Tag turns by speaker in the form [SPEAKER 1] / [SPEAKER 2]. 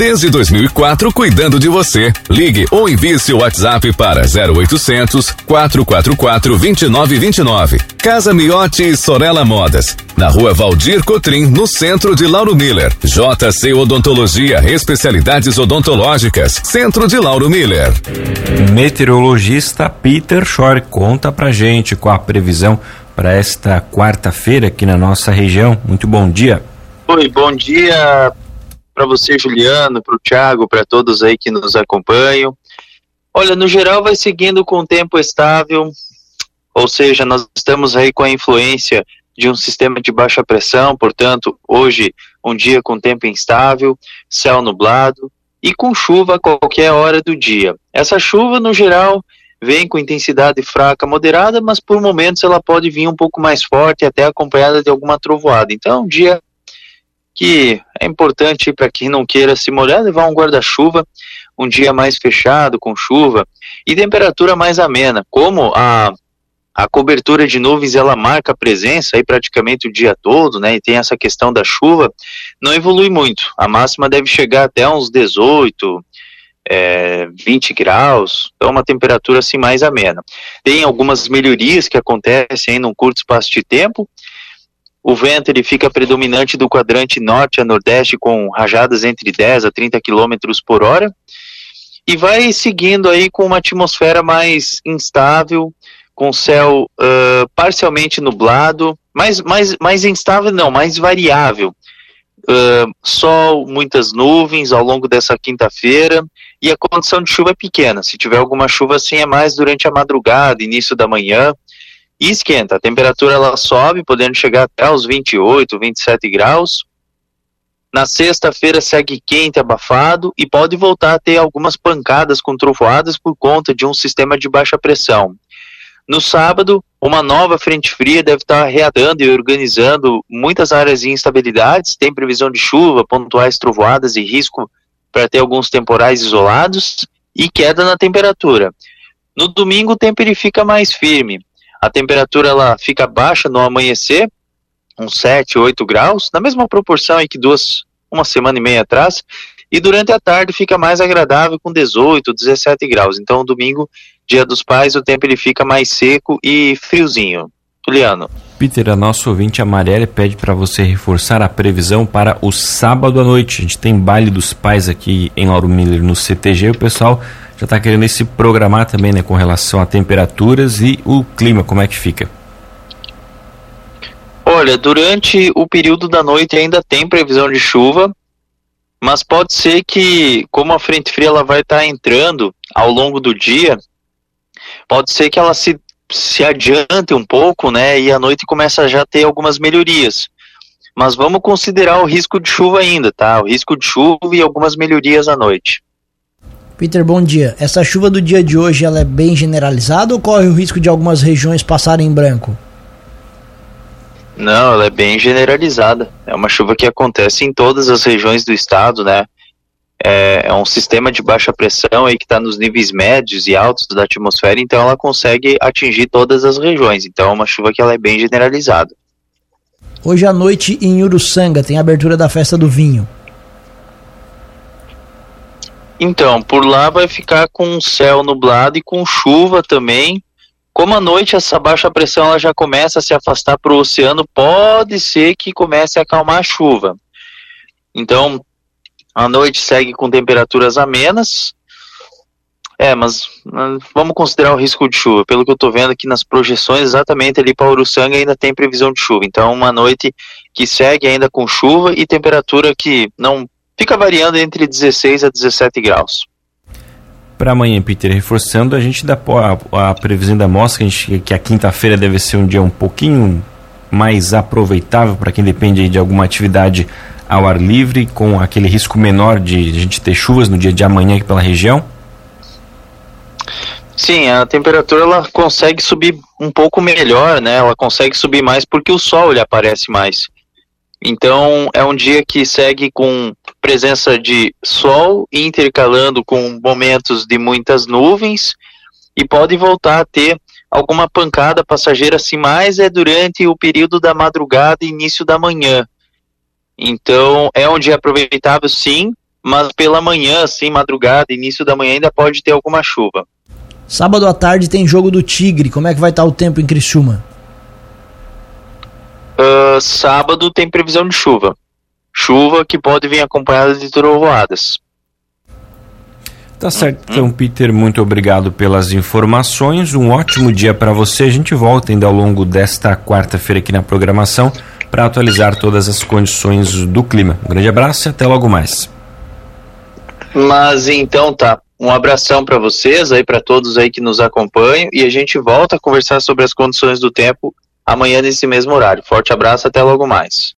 [SPEAKER 1] Desde 2004, cuidando de você. Ligue ou envie seu WhatsApp para 0800 444 2929. Casa Miotti e Sorella Modas. Na rua Valdir Cotrim, no centro de Lauro Miller. JC Odontologia, especialidades odontológicas. Centro de Lauro Miller.
[SPEAKER 2] Meteorologista Peter Shore conta pra gente qual a previsão para esta quarta-feira aqui na nossa região. Muito bom dia.
[SPEAKER 3] Oi, bom dia para você, Juliano, para o Thiago, para todos aí que nos acompanham. Olha, no geral vai seguindo com o tempo estável, ou seja, nós estamos aí com a influência de um sistema de baixa pressão, portanto, hoje um dia com tempo instável, céu nublado e com chuva a qualquer hora do dia. Essa chuva, no geral, vem com intensidade fraca, moderada, mas por momentos ela pode vir um pouco mais forte, até acompanhada de alguma trovoada. Então, um dia que é importante para quem não queira se molhar levar um guarda-chuva, um dia mais fechado com chuva e temperatura mais amena. Como a a cobertura de nuvens ela marca a presença aí praticamente o dia todo, né? E tem essa questão da chuva, não evolui muito. A máxima deve chegar até uns 18, é, 20 graus, então uma temperatura assim mais amena. Tem algumas melhorias que acontecem em num curto espaço de tempo, o vento ele fica predominante do quadrante norte a nordeste com rajadas entre 10 a 30 km por hora e vai seguindo aí com uma atmosfera mais instável, com céu uh, parcialmente nublado, mais, mais, mais instável não, mais variável. Uh, sol, muitas nuvens ao longo dessa quinta-feira e a condição de chuva é pequena. Se tiver alguma chuva assim é mais durante a madrugada, início da manhã, e esquenta. A temperatura ela sobe, podendo chegar até os 28, 27 graus. Na sexta-feira segue quente, abafado e pode voltar a ter algumas pancadas com trovoadas por conta de um sistema de baixa pressão. No sábado, uma nova frente fria deve estar reatando e organizando muitas áreas de instabilidades. Tem previsão de chuva, pontuais trovoadas e risco para ter alguns temporais isolados e queda na temperatura. No domingo, o tempo ele fica mais firme. A temperatura ela fica baixa no amanhecer, uns 7, 8 graus, na mesma proporção aí que duas, uma semana e meia atrás, e durante a tarde fica mais agradável com 18, 17 graus. Então, domingo, dia dos pais, o tempo ele fica mais seco e friozinho. Juliano.
[SPEAKER 2] Peter, a nossa ouvinte Amarela pede para você reforçar a previsão para o sábado à noite. A gente tem baile dos pais aqui em Lauro Miller no CTG. O pessoal já está querendo se programar também, né, com relação a temperaturas e o clima, como é que fica?
[SPEAKER 3] Olha, durante o período da noite ainda tem previsão de chuva, mas pode ser que, como a frente fria ela vai estar tá entrando ao longo do dia, pode ser que ela se, se adiante um pouco, né, e a noite começa a já ter algumas melhorias. Mas vamos considerar o risco de chuva ainda, tá? O risco de chuva e algumas melhorias à noite.
[SPEAKER 4] Peter, bom dia. Essa chuva do dia de hoje ela é bem generalizada ou corre o risco de algumas regiões passarem em branco?
[SPEAKER 3] Não, ela é bem generalizada. É uma chuva que acontece em todas as regiões do estado, né? É, é um sistema de baixa pressão aí que está nos níveis médios e altos da atmosfera, então ela consegue atingir todas as regiões. Então é uma chuva que ela é bem generalizada.
[SPEAKER 4] Hoje à noite em Uruçanga tem a abertura da festa do vinho.
[SPEAKER 3] Então, por lá vai ficar com céu nublado e com chuva também. Como à noite essa baixa pressão ela já começa a se afastar para o oceano, pode ser que comece a acalmar a chuva. Então, a noite segue com temperaturas amenas. É, mas vamos considerar o risco de chuva. Pelo que eu estou vendo aqui nas projeções, exatamente ali para Uruçanga ainda tem previsão de chuva. Então, uma noite que segue ainda com chuva e temperatura que não fica variando entre 16 a 17 graus.
[SPEAKER 2] Para amanhã, Peter, reforçando, a gente dá a, a previsão da mostra, a gente, que a quinta-feira deve ser um dia um pouquinho mais aproveitável para quem depende de alguma atividade ao ar livre, com aquele risco menor de a gente ter chuvas no dia de amanhã aqui pela região?
[SPEAKER 3] Sim, a temperatura ela consegue subir um pouco melhor, né? Ela consegue subir mais porque o sol ele aparece mais. Então é um dia que segue com presença de sol intercalando com momentos de muitas nuvens e pode voltar a ter alguma pancada passageira assim, mais é durante o período da madrugada e início da manhã. Então, é um dia aproveitável sim, mas pela manhã, assim, madrugada, início da manhã ainda pode ter alguma chuva.
[SPEAKER 4] Sábado à tarde tem jogo do Tigre. Como é que vai estar o tempo em Criciúma?
[SPEAKER 3] Uh, sábado tem previsão de chuva. Chuva que pode vir acompanhada de trovoadas.
[SPEAKER 2] Tá certo. Então, Peter, muito obrigado pelas informações. Um ótimo dia para você. A gente volta ainda ao longo desta quarta-feira aqui na programação para atualizar todas as condições do clima. Um grande abraço e até logo mais.
[SPEAKER 3] Mas então tá. Um abração para vocês aí, para todos aí que nos acompanham e a gente volta a conversar sobre as condições do tempo amanhã nesse mesmo horário. Forte abraço, até logo mais.